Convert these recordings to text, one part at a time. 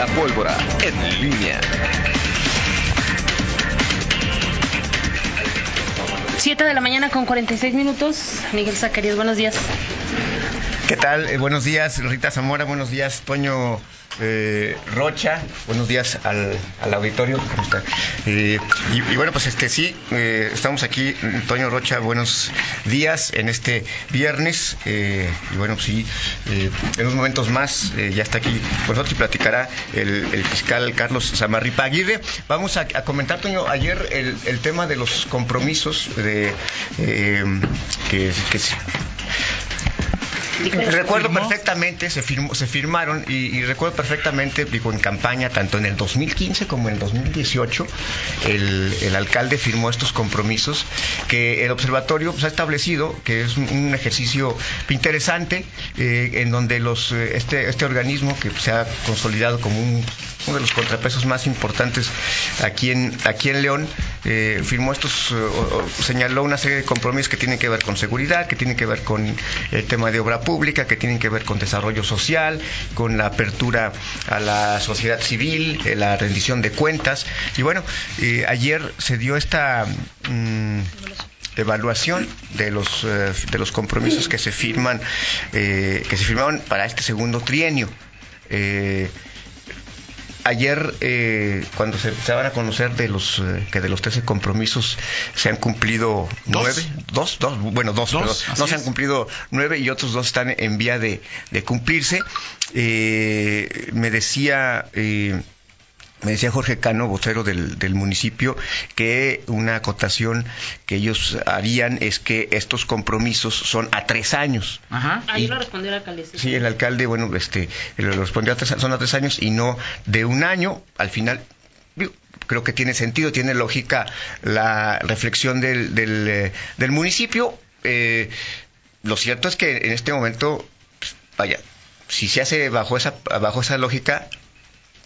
La pólvora en línea. 7 de la mañana con 46 minutos. Miguel Zacarías, buenos días. ¿Qué tal? Eh, buenos días, Rita Zamora. Buenos días, Toño eh, Rocha. Buenos días al, al auditorio. ¿Cómo está? Eh, y, bueno, pues este sí, estamos aquí, Toño Rocha. Buenos días en este viernes. Y bueno, sí, en unos momentos más ya está aquí con nosotros y platicará el, fiscal Carlos Zamarripa Aguirre. Vamos a, comentar, Toño, ayer el, tema de los compromisos de que, que Recuerdo perfectamente, se, firmó, se firmaron y, y recuerdo perfectamente, digo, en campaña, tanto en el 2015 como en el 2018, el, el alcalde firmó estos compromisos que el observatorio pues, ha establecido que es un, un ejercicio interesante eh, en donde los eh, este, este organismo que se ha consolidado como un, uno de los contrapesos más importantes aquí en, aquí en León, eh, firmó estos, eh, señaló una serie de compromisos que tienen que ver con seguridad, que tienen que ver con el tema de obra pública, que tienen que ver con desarrollo social, con la apertura a la sociedad civil, eh, la rendición de cuentas. Y bueno, eh, ayer se dio esta mm, evaluación de los eh, de los compromisos que se firman eh, que se firmaron para este segundo trienio. Eh, Ayer, eh, cuando se, se van a conocer de los eh, que de los 13 compromisos se han cumplido Dos. nueve, dos, dos, bueno, dos, Dos, no se han cumplido nueve y otros dos están en vía de, de cumplirse. Eh, me decía eh, me decía Jorge Cano, vocero del, del municipio, que una acotación que ellos harían es que estos compromisos son a tres años. Ajá. Ahí lo respondió el alcalde. Sí, el alcalde, bueno, este, lo respondió a tres, son a tres años y no de un año. Al final, digo, creo que tiene sentido, tiene lógica la reflexión del, del, eh, del municipio. Eh, lo cierto es que en este momento, pues, vaya, si se hace bajo esa, bajo esa lógica,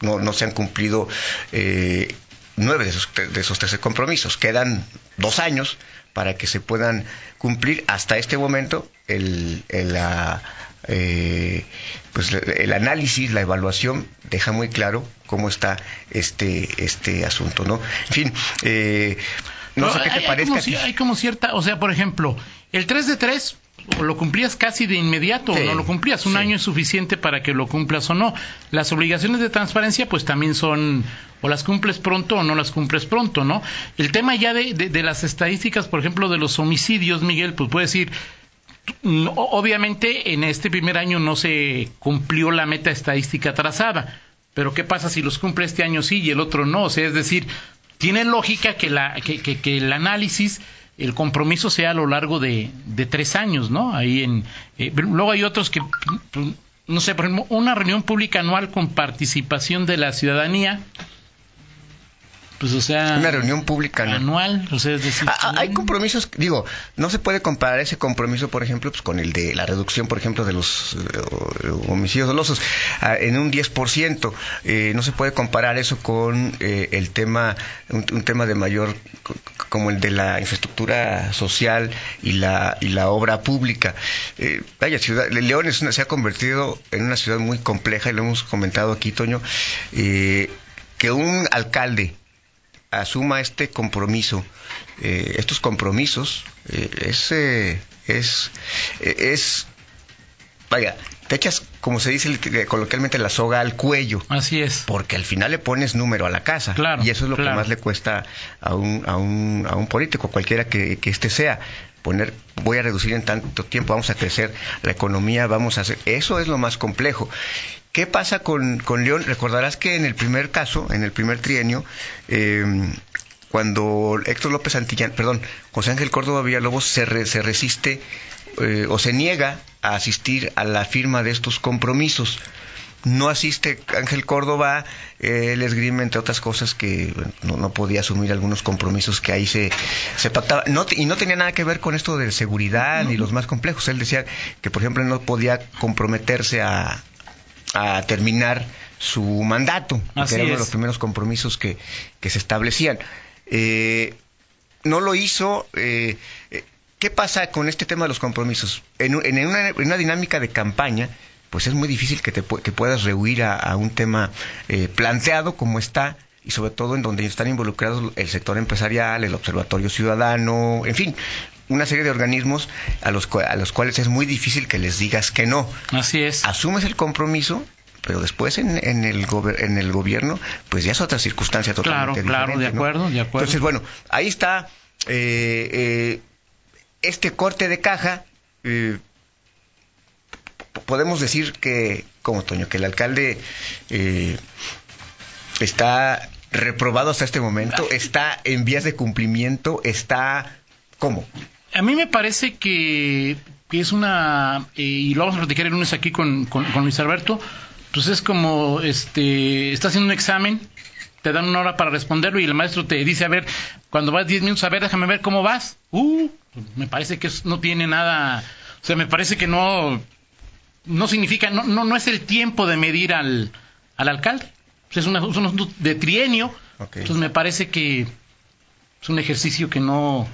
no, no se han cumplido eh, nueve de esos, de esos 13 compromisos. Quedan dos años para que se puedan cumplir. Hasta este momento, el, el, la, eh, pues el análisis, la evaluación deja muy claro cómo está este, este asunto, ¿no? En fin, eh, no sé qué hay- te hay parezca. como ti. ci- hay como cierta, o sea, por ejemplo, el 3 de 3 lo cumplías casi de inmediato Sí, o no lo cumplías. Un sí. año es suficiente para que lo cumplas o no. Las obligaciones de transparencia pues también son o las cumples pronto o no las cumples pronto, ¿no? El tema ya de, de- de las estadísticas, por ejemplo, de los homicidios, Miguel, pues puede decir, no, obviamente en este primer año no se cumplió la meta estadística trazada, pero ¿qué pasa si los cumple este año sí y el otro no? O sea, es decir, tiene lógica que, la, que, que- que el análisis, el compromiso sea a lo largo de, de tres años, ¿no? Ahí en, eh, luego hay otros que, pues, no sé, por ejemplo, una reunión pública anual con participación de la ciudadanía, pues o sea, Una reunión pública ¿no? anual, o sea, es decir, Ah, ah, Hay compromisos, digo, no se puede comparar ese compromiso, por ejemplo, pues, con el de la reducción, por ejemplo, de los eh, homicidios dolosos ah, en un 10%. Eh, no se puede comparar eso con eh, el tema, un, un tema de mayor, co- como el de la infraestructura social y la, y la obra pública. Eh, vaya, ciudad, León es una- se ha convertido en una ciudad muy compleja y lo hemos comentado aquí, Toño, eh, que un alcalde asuma este compromiso, eh, estos compromisos, eh, es, eh, es, eh, es, vaya, te echas, como se dice coloquialmente, la soga al cuello. así es. Porque al final le pones número a la casa. Claro, y eso es lo claro. que más le cuesta a un, a un, a un político, cualquiera que, que este sea. Poner, voy a reducir en tanto tiempo, vamos a crecer la economía, vamos a hacer. Eso es lo más complejo. ¿Qué pasa con, con León? Recordarás que en el primer caso, en el primer trienio, eh, cuando Héctor López Santillán, perdón, José Ángel Córdoba Villalobos se, re- se resiste eh, o se niega a asistir a la firma de estos compromisos. No asiste Ángel Córdoba, eh, él esgrime, entre otras cosas, que bueno, no, no podía asumir algunos compromisos que ahí se, se pactaba. No, te- y no tenía nada que ver con esto de seguridad ni los más complejos. Él decía que, por ejemplo, no podía comprometerse a, a terminar su mandato, Así era uno de los primeros compromisos que, que se establecían. Eh, no lo hizo. eh, eh, ¿Qué pasa con este tema de los compromisos? En, en una, en una dinámica de campaña, pues es muy difícil que, te, que puedas rehuir a, un tema eh, planteado como está y sobre todo en donde están involucrados el sector empresarial, el observatorio ciudadano, en fin, una serie de organismos a los, a los cuales es muy difícil que les digas que no. Así es. Asumes el compromiso, pero después en, en, el, en el gobierno, pues ya es otra circunstancia totalmente claro, Claro, de acuerdo, de acuerdo. Entonces, bueno, ahí está eh, eh, este corte de caja. Eh, podemos decir que, como Toño, que el alcalde está reprobado hasta este momento, está en vías de cumplimiento, está... ¿Cómo? A mí me parece que, es una, y lo vamos a platicar el lunes aquí con, con, con Luis Alberto, pues es como, este, está haciendo un examen, te dan una hora para responderlo y el maestro te dice, a ver, cuando vas 10 minutos, a ver, déjame ver cómo vas. Uh, me parece que no tiene nada, o sea, me parece que no, no significa, no, no, no es el tiempo de medir al, al alcalde. es, una, es un asunto de trienio. Entonces me parece que es un ejercicio que no,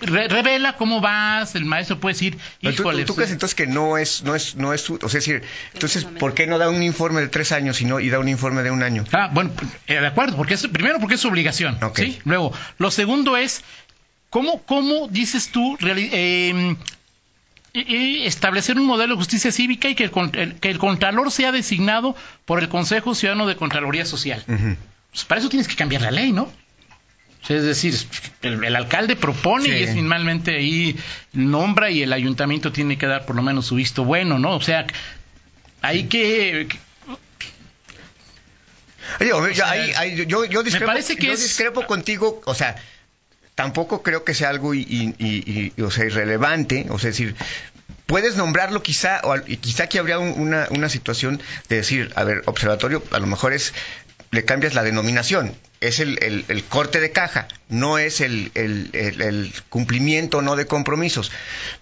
revela cómo vas, el maestro puede decir, híjole. ¿Tú, crees entonces que no es, no es, no es, o sea, decir, entonces, ¿por qué no da un informe de tres años y, no, y da un informe de un año? Ah, bueno, eh, de acuerdo, porque es, primero porque es su obligación, ¿sí? Luego, lo segundo es, ¿cómo, cómo dices tú, em, establecer un modelo de justicia cívica y que el, que el Contralor sea designado por el Consejo Ciudadano de Contraloría Social? pues para eso tienes que cambiar la ley, ¿no? Es decir, el, alcalde propone y es finalmente ahí nombra y el ayuntamiento tiene que dar por lo menos su visto bueno, ¿no? O sea, hay que... yo, yo, discrepo, contigo, o sea, tampoco creo que sea algo y, o sea, irrelevante, o sea, es decir, puedes nombrarlo quizá, o quizá aquí habría una, una situación de decir, a ver, observatorio, a lo mejor es le cambias la denominación. Es el, el, corte de caja, no es el, el, cumplimiento no de compromisos.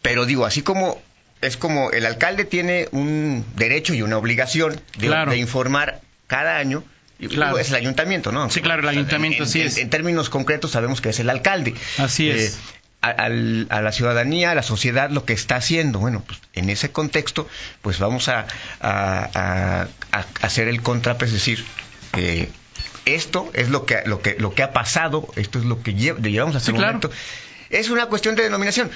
Pero digo, así como es como el alcalde tiene un derecho y una obligación de, informar cada año, claro. es el ayuntamiento, ¿no? Sí, claro, el ayuntamiento sí es. En, términos concretos sabemos que es el alcalde. Así es. Eh, a, la ciudadanía, a la sociedad, lo que está haciendo. Bueno, pues en ese contexto, pues vamos a, a, a hacer el contrapeso, es decir, eh, esto es lo que, lo, que, lo que ha pasado, esto es lo que llevamos hasta el momento. Es una cuestión de denominación.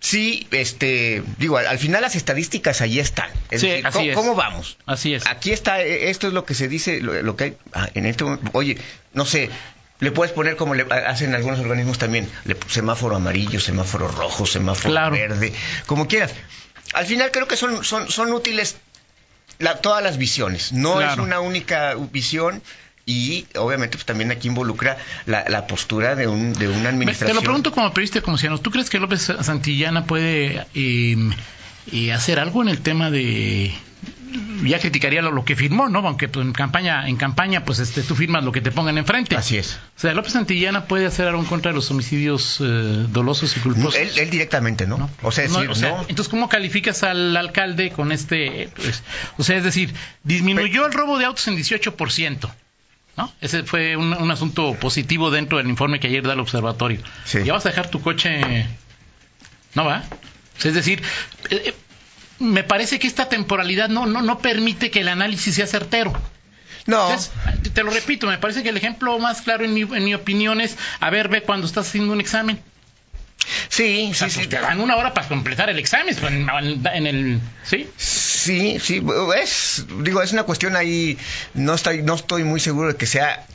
Sí, este, digo, al, final las estadísticas ahí están. sí, ¿cómo, vamos? Así es. Aquí está, e, esto es lo que se dice, lo, que hay ah, en este Oye, no sé, le puedes poner como le hacen algunos organismos también, semáforo amarillo, semáforo rojo, semáforo verde, como quieras. Al final creo que son, son, son útiles todas las visiones. No es una única visión y obviamente pues también aquí involucra la, postura de, un, de una administración. Te lo pregunto como periodista como ciudadano, ¿tú crees que López Santillana puede eh, eh, hacer algo en el tema de ya criticaría lo, que firmó, ¿no? Aunque pues, en campaña, en campaña, pues este, tú firmas lo que te pongan enfrente. Así es. O sea, López Santillana puede hacer algo en contra de los homicidios eh, dolosos y culposos. Él, directamente, ¿no? O sea, entonces, ¿cómo calificas al alcalde con este? Pues, o sea, es decir, disminuyó el robo de autos en 18%. ¿No? Ese fue un, asunto positivo dentro del informe que ayer da el observatorio. ¿Ya vas a dejar tu coche? ¿No va? Es decir, eh, me parece que esta temporalidad no, no, no permite que el análisis sea certero. No. te lo repito, me parece que el ejemplo más claro en mi, en mi opinión es, a ver, ve cuando estás haciendo un examen. Sí, sí, sí. Te dan una hora para completar el examen en, el, ¿sí? Sí, sí, es, digo, es una cuestión ahí, no estoy, no estoy muy seguro de que sea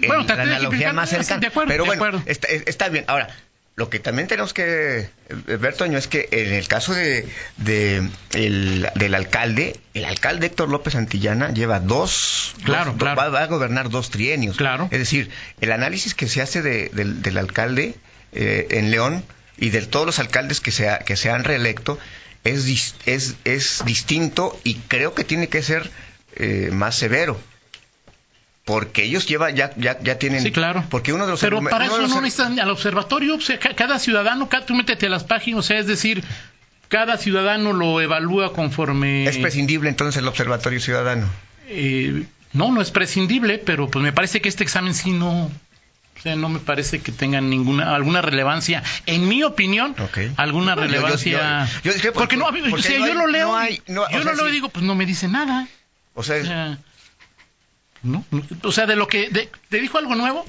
la analogía más cercana, de acuerdo, pero bueno, está, está, bien. Ahora, lo que también tenemos que ver, Toño, es que en el caso de, del alcalde, el alcalde Héctor López Antillana lleva dos, claro, Va, a gobernar dos trienios. Claro. Es decir, el análisis que se hace del, alcalde eh, en León y de todos los alcaldes que se, que se han reelecto es, es, es distinto y creo que tiene que ser eh, más severo porque ellos lleva, ya, ya, ya tienen. Sí, claro. Porque uno de los. Pero para eso no necesitan al observatorio. O sea, cada ciudadano, cada, tú métete a las páginas, o sea, es decir, cada ciudadano lo evalúa conforme. ¿Es prescindible entonces el observatorio ciudadano? Eh, no, no es prescindible, pero pues me parece que este examen sí no. O sea, no me parece que tengan ninguna alguna relevancia. En mi opinión, Ok. alguna yo- yo- relevancia. yo- yo porque no, porque o sea, no yo hay- lo leo. no hay- yo sea, lo leo y digo, pues no me dice nada. O sea, O sea, no, o sea, de lo que de- te dijo algo nuevo.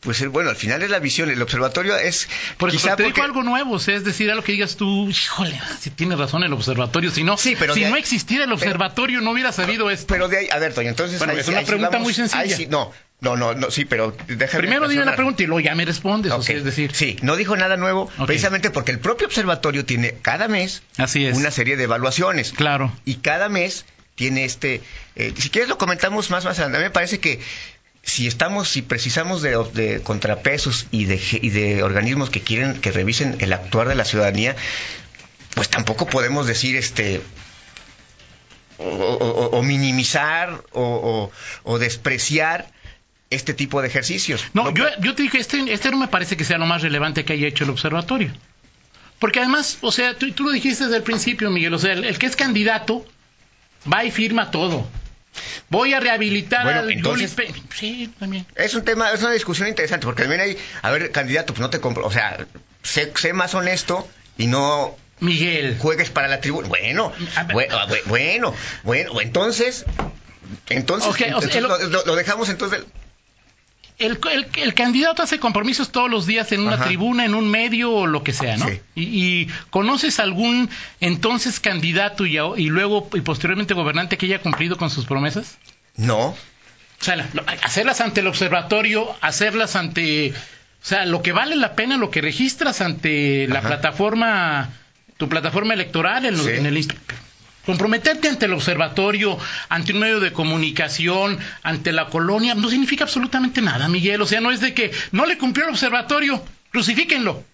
pues eh, bueno, al final es la visión. El observatorio es Por eso quizá te porque- dijo algo nuevo, o sea, es decir, a lo que digas tú, híjole, si tienes razón el observatorio, si no, Sí, pero si no ahí- existiera el observatorio no hubiera sabido esto. Pero de ahí, a ver, Toño, entonces. Bueno, ahí es una ahí pregunta vamos- muy sencilla. sí- no, no, no, no, sí, pero déjame. Primero dime la pregunta y luego ya me respondes, o sea, es decir, sí, no dijo nada nuevo, precisamente porque el propio observatorio tiene cada mes así es. una serie de evaluaciones. Claro. Y cada mes tiene este. Eh, si quieres, lo comentamos más más adelante. A mí me parece que si estamos, si precisamos de, de contrapesos y de, y de organismos que quieren que revisen el actuar de la ciudadanía, pues tampoco podemos decir este. O, o- o- o minimizar o, despreciar este tipo de ejercicios. No, yo, yo te dije, este, este no me parece que sea lo más relevante que haya hecho el observatorio. Porque además, o sea, tú, tú lo dijiste desde el principio, Miguel, o sea, el, el que es candidato va y firma todo. Voy a rehabilitar Bueno, al entonces- Julius Pe- Sí, también. Es un tema, es una discusión interesante, porque también hay, a ver, candidato, pues no te compro, o sea, sé, sé más honesto y no Miguel. juegues para la tribuna. Bueno, bueno, bu- bueno, bueno, entonces, entonces, Ok, o sea, entonces el- lo, lo- lo dejamos entonces. El, el- el candidato hace compromisos todos los días en una Ajá. tribuna, en un medio o lo que sea, ¿no? Sí. Y, y conoces algún entonces candidato y, luego y posteriormente gobernante que haya cumplido con sus promesas? No, O sea, hacerlas ante el observatorio, hacerlas ante... O sea, lo que vale la pena, lo que registras ante la plataforma, tu plataforma electoral en, lo- Sí. en el... Comprometerte ante el observatorio, ante un medio de comunicación, ante la colonia, no significa absolutamente nada, Miguel. O sea, no es de que no le cumplió el observatorio, crucifíquenlo.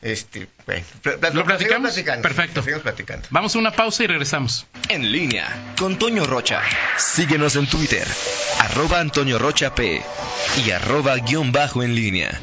este, bueno, pl- ¿Lo platicamos? platicando. Perfecto. Seguimos platicando. Vamos a una pausa y regresamos. En línea con Toño Rocha. Síguenos en Twitter, arroba Antonio Rocha P y arroba guion bajo en línea.